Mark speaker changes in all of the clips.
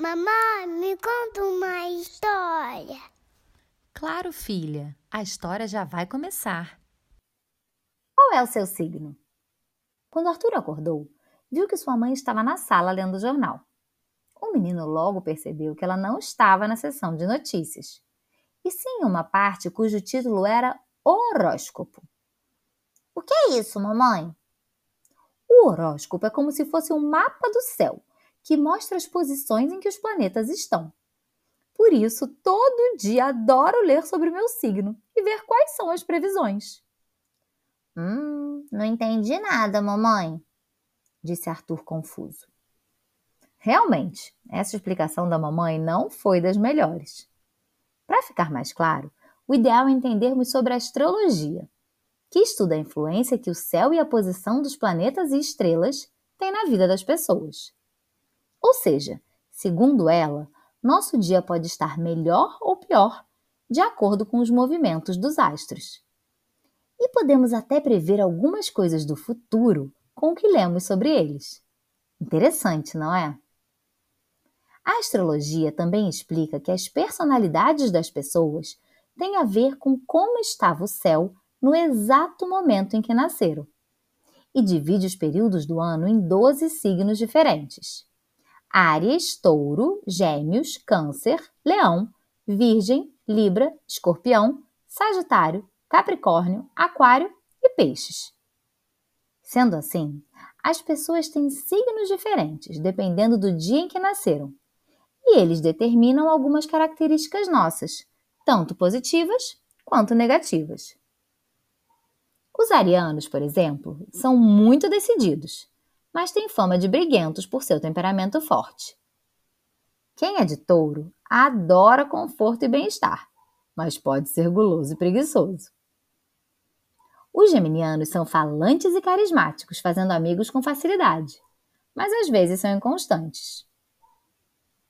Speaker 1: Mamãe, me conta uma história.
Speaker 2: Claro, filha, a história já vai começar.
Speaker 3: Qual é o seu signo? Quando Arthur acordou, viu que sua mãe estava na sala lendo o jornal. O menino logo percebeu que ela não estava na seção de notícias, e sim em uma parte cujo título era Horóscopo. O que é isso, mamãe? O horóscopo é como se fosse um mapa do céu que mostra as posições em que os planetas estão. Por isso, todo dia adoro ler sobre o meu signo e ver quais são as previsões. Hum, não entendi nada, mamãe, disse Arthur confuso. Realmente, essa explicação da mamãe não foi das melhores. Para ficar mais claro, o ideal é entendermos sobre a astrologia, que estuda a influência que o céu e a posição dos planetas e estrelas têm na vida das pessoas. Ou seja, segundo ela, nosso dia pode estar melhor ou pior de acordo com os movimentos dos astros. E podemos até prever algumas coisas do futuro com o que lemos sobre eles. Interessante, não é? A astrologia também explica que as personalidades das pessoas têm a ver com como estava o céu no exato momento em que nasceram, e divide os períodos do ano em 12 signos diferentes. Áries, Touro, Gêmeos, Câncer, Leão, Virgem, Libra, Escorpião, Sagitário, Capricórnio, Aquário e Peixes. Sendo assim, as pessoas têm signos diferentes dependendo do dia em que nasceram, e eles determinam algumas características nossas, tanto positivas quanto negativas. Os arianos, por exemplo, são muito decididos mas tem fama de briguentos por seu temperamento forte. Quem é de touro adora conforto e bem-estar, mas pode ser guloso e preguiçoso. Os geminianos são falantes e carismáticos, fazendo amigos com facilidade, mas às vezes são inconstantes.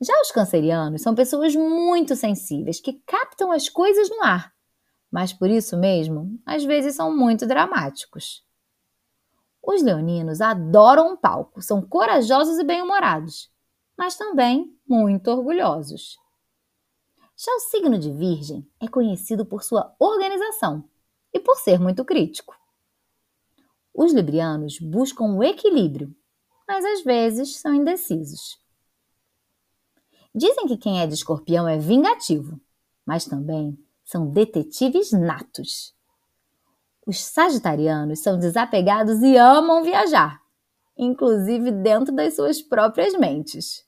Speaker 3: Já os cancerianos são pessoas muito sensíveis que captam as coisas no ar, mas por isso mesmo, às vezes são muito dramáticos. Os leoninos adoram um palco, são corajosos e bem-humorados, mas também muito orgulhosos. Já o signo de Virgem é conhecido por sua organização e por ser muito crítico. Os librianos buscam o equilíbrio, mas às vezes são indecisos. Dizem que quem é de escorpião é vingativo, mas também são detetives natos. Os sagitarianos são desapegados e amam viajar, inclusive dentro das suas próprias mentes.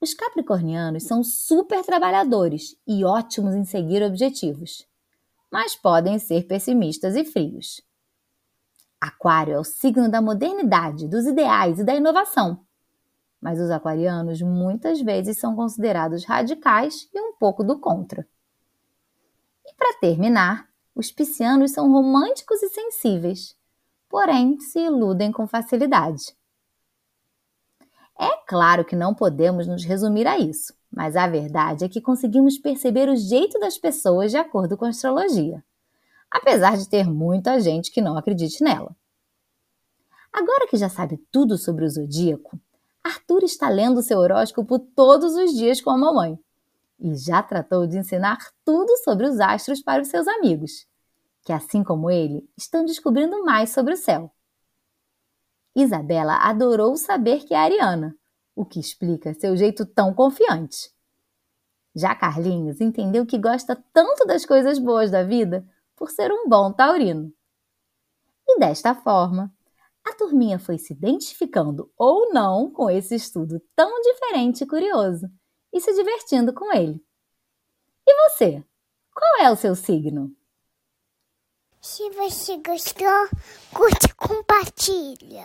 Speaker 3: Os capricornianos são super trabalhadores e ótimos em seguir objetivos, mas podem ser pessimistas e frios. Aquário é o signo da modernidade, dos ideais e da inovação. Mas os aquarianos muitas vezes são considerados radicais e um pouco do contra. E para terminar, os piscianos são românticos e sensíveis, porém se iludem com facilidade. É claro que não podemos nos resumir a isso, mas a verdade é que conseguimos perceber o jeito das pessoas de acordo com a astrologia, apesar de ter muita gente que não acredite nela. Agora que já sabe tudo sobre o zodíaco, Arthur está lendo seu horóscopo todos os dias com a mamãe e já tratou de ensinar tudo sobre os astros para os seus amigos, que, assim como ele, estão descobrindo mais sobre o céu. Isabela adorou saber que é ariana, o que explica seu jeito tão confiante. Já Carlinhos entendeu que gosta tanto das coisas boas da vida por ser um bom taurino. E desta forma, a turminha foi se identificando ou não com esse estudo tão diferente e curioso e se divertindo com ele. E você? Qual é o seu signo?
Speaker 1: Se você gostou, curte e compartilha.